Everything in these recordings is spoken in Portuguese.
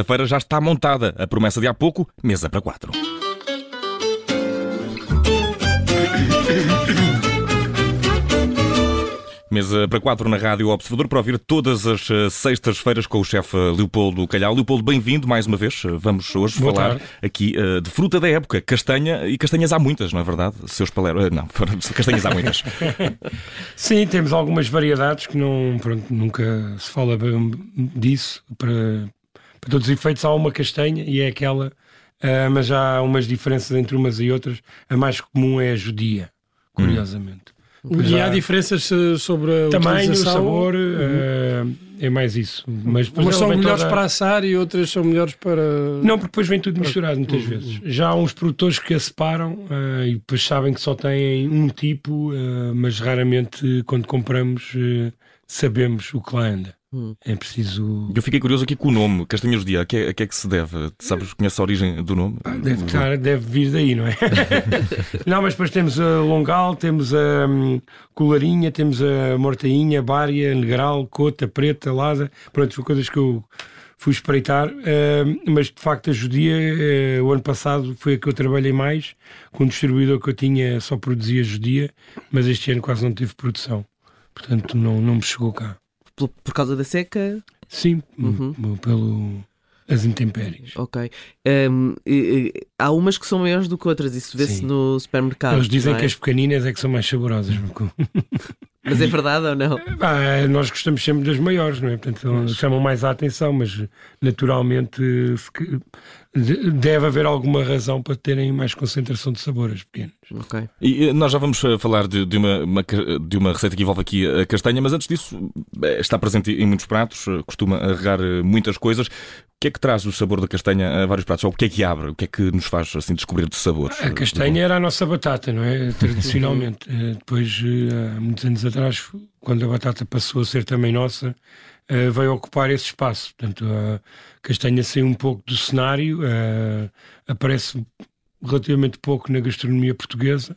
sexta-feira já está montada a promessa de há pouco, mesa para quatro. Mesa para quatro na Rádio Observador para ouvir todas as eh, sextas-feiras com o chefe Leopoldo Calhau. Leopoldo, bem-vindo mais uma vez. Vamos hoje Boa falar tarde. aqui uh, de fruta da época, castanha, e castanhas há muitas, não é verdade? Seus paleros. Uh, não, castanhas há muitas. Sim, temos algumas variedades que não, pronto, nunca se fala disso. Para, para todos os efeitos, há uma castanha e é aquela, uh, mas já há umas diferenças entre umas e outras. A mais comum é a judia, curiosamente. E há diferenças eh, sobre a Tamanho, utilização? sabor, uh, é mais isso. Mas, depois Umas são melhores toda- para assar e outras são melhores para. Não, porque depois vem tudo misturado muitas vezes. Já há uns produtores que a separam eh, e depois sabem que só têm um tipo, mas raramente quando compramos sabemos o que lá anda. Hum. É preciso. Eu fiquei curioso aqui com o nome, Castanhas do Dia. A que, é, a que é que se deve? Sabes, conhece a origem do nome? Deve, estar- deve vir daí, não é? não, mas depois temos a longal, temos a hum, colarinha, temos a mortainha, bária, negral, cota, preta, lada. Pronto, são coisas que eu fui espreitar. hum, mas de facto a judia, eh, o ano passado foi a que eu trabalhei mais, com um distribuidor que eu tinha só produzia judia, mas este ano quase não teve produção. Portanto, não, não me chegou cá. Por, por causa da seca? Sim, Uhum. pelo as intempéries. Ok. Um, e- e- há umas que são maiores do que outras, isso vê-se no supermercado. Eles dizem é? que as pequeninas é que são mais saborosas. porque- Mas é verdade ou não? Ah, nós gostamos sempre das maiores, não é? Portanto, chamam mais a atenção, mas naturalmente se que- de- deve haver alguma razão para terem mais concentração de sabor as pequenas. Ok. E nós já vamos eh, falar de, de uma, uma de uma receita que envolve aqui a castanha, mas antes disso, eh, está presente em muitos pratos, eh, costuma arregar eh, muitas coisas. O que é que traz o sabor da castanha a vários pratos? Ou o que é que abre? O que é que nos faz assim descobrir de sabores? A castanha era a nossa batata, não é? Tradicionalmente. Eh, Depois, eh, há muitos anos atrás, quando a batata passou a ser também nossa, eh, veio ocupar esse espaço. Portanto, a castanha saiu um pouco do cenário, aparece relativamente pouco na gastronomia portuguesa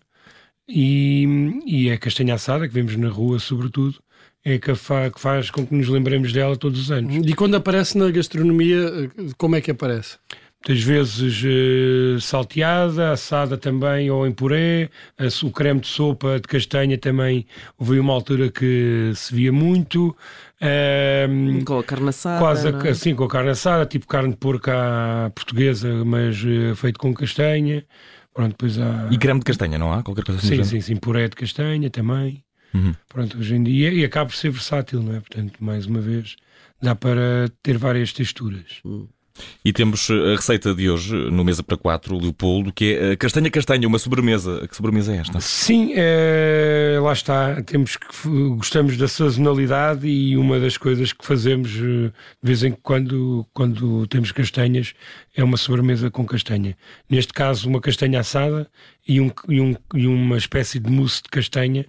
e, e é a castanha assada, que vemos na rua, sobretudo, é que, fa- que faz com que nos lembremos dela todos os anos. E quando aparece na gastronomia, como é que aparece? Muitas vezes eh, salteada, assada também ou em puré, o creme de sopa de castanha também houve uma altura que se via muito. Ehm, Com a carne assada. quase não é? assim com a carne assada, tipo carne de porco à portuguesa, mas eh, feito com castanha. Pronto, depois há. E creme de castanha, não há? Qualquer coisa assim? Sim, sim, sim, puré de castanha também. Uhum. Pronto, hoje em dia. E acaba por ser versátil, não é? Portanto, mais uma vez, dá para ter várias texturas. E temos eh, a receita de hoje, no Mesa para Quatro, Leopoldo, que é a castanha castanha, uma sobremesa. Que sobremesa é esta? Sim, eh, lá está. Temos que gostamos da sazonalidade e uma das coisas que fazemos eh, de vez em quando, quando temos castanhas, é uma sobremesa com castanha. Neste caso, uma castanha assada e, um, e, um- e uma espécie de mousse de castanha,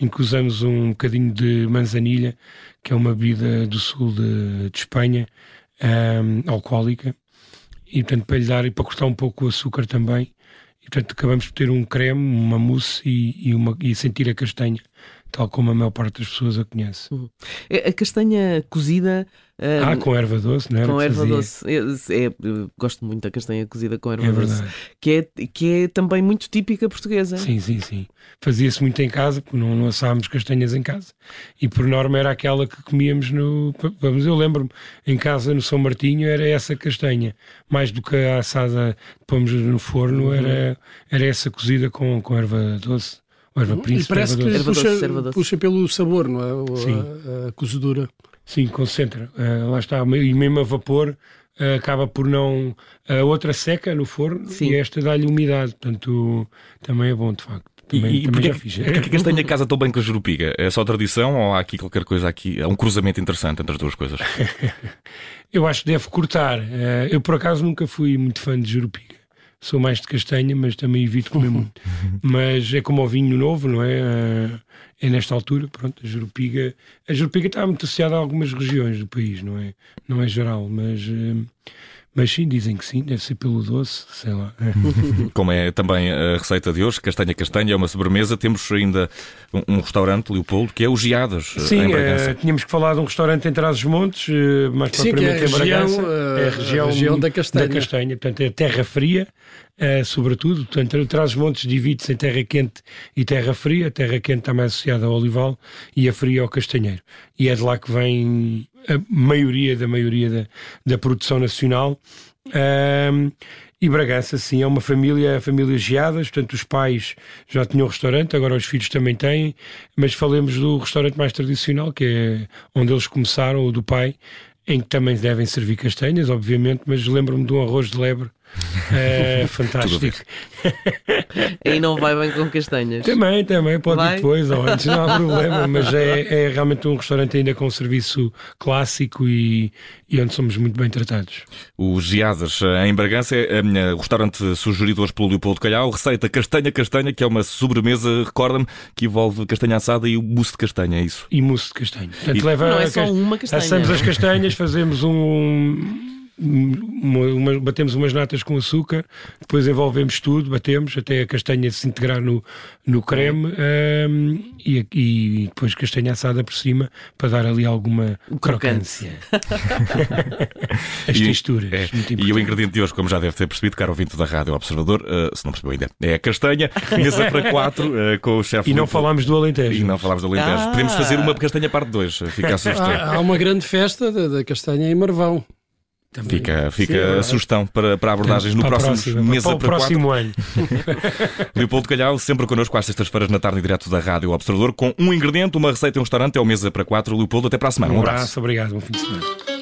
em que usamos um bocadinho de manzanilha, que é uma bebida do sul de, de Espanha, ahm, alcoólica, e portanto para lhe dar e para cortar um pouco o açúcar também. E portanto acabamos por ter um creme, uma mousse e, e, uma, e sentir a castanha, tal como a maior parte das pessoas a conhece. É- A castanha cozida. Ah, ah, com erva doce, não era? com erva fazia? doce. É- é- gosto muito da castanha cozida com erva É doce. Que é, que é também muito típica portuguesa. Sim, sim, sim. Fazia-se muito em casa, porque não, não assávamos castanhas em casa. E por norma era aquela que comíamos no. Vamos, eu lembro-me, em casa no São Martinho era essa castanha. Mais do que a assada que pomos no forno, Uhum. era, era essa cozida com, com erva doce. Erva E príncipe, parece erva que doce. Puxa, erva doce. puxa pelo sabor, não é? O- Sim. A, a cozedura. Sim, concentra. Ah, lá está. E mesmo a vapor ah, acaba por não. A outra seca no forno Sim. e esta dá-lhe umidade. Portanto, também é bom, de facto. E, Também, e também porquê, já que- fiz. porquê que castanha casa tão bem com a jerupiga? É só tradição ou há aqui qualquer coisa aqui? Há um cruzamento interessante entre as duas coisas. Eu acho que deve cortar. Eh, eu, por acaso, nunca fui muito fã de jerupiga. Sou mais de castanha, mas também evito comer muito. Mas é como o vinho novo, não é? Eh, É nesta altura, pronto, a jerupiga... A jerupiga está muito associada a algumas regiões do país, não é? Não é geral, mas... eh, Mas sim, dizem que sim, deve ser pelo doce, sei lá. Como é também a receita de hoje, castanha castanha, é uma sobremesa. Temos ainda um, um restaurante, Leopoldo, que é o Giadas, Sim, em Bragança. eh, tínhamos que falar de um restaurante em Trás-os-Montes, eh, mais Sim, que é a propriamente em Bragança. região, eh, é a a região, região da castanha. Portanto, é terra fria, eh, sobretudo. Portanto, Trás-os-Montes divide-se em terra quente e terra fria. A terra quente está mais associada ao olival e a fria ao castanheiro. E é de lá que vem a maioria da maioria da, da produção nacional. Ahm, e Bragança, sim, é uma família, família Geadas, portanto os pais já tinham um restaurante, agora os filhos também têm, mas falemos do restaurante mais tradicional, que é onde eles começaram, o do pai, em que também devem servir castanhas, obviamente, mas lembro-me de um arroz de lebre eh, fantástico. Aí não vai bem com castanhas. Também, também, pode Vai? ir depois ou antes, não há problema, mas é, é realmente um restaurante ainda com um serviço clássico e, e onde somos muito bem tratados. O Giadas, eh, em Bragança, é o restaurante sugerido hoje pelo Leopoldo Calhau. Receita castanha castanha, que é uma sobremesa, recorda-me, que envolve castanha assada e o mousse de castanha, é isso? E mousse de castanho. Portanto, E- leva Não é a só uma castanha. Assamos as castanhas, fazemos um. Uma- uma- batemos umas natas com açúcar, depois envolvemos tudo, batemos até a castanha se integrar no, no creme hum, e, e depois castanha assada por cima para dar ali alguma crocante. crocância. As E- texturas. é. muito E o ingrediente de hoje, como já deve ter percebido, caro ouvinte da Rádio Observador, eh, se não percebeu ainda, é a castanha, mesa para quatro, eh, com o chefe E não falámos do Alentejo. E não falámos do Alentejo. Ah. Podemos fazer uma castanha parte 2, fica a sugestão. Há, há uma grande festa da, da castanha em Marvão. Também. Fica, fica Sim, é a verdade. sugestão para, para abordagens no Para próximo próxima, mesa para o para quatro. próximo ano. Leopoldo Calhau, sempre connosco às sextas-feiras na tarde direto da Rádio Observador, com um ingrediente, uma receita e um restaurante, é o Mesa para quatro. Leopoldo, até para a semana. Um abraço, obrigado, bom fim de semana.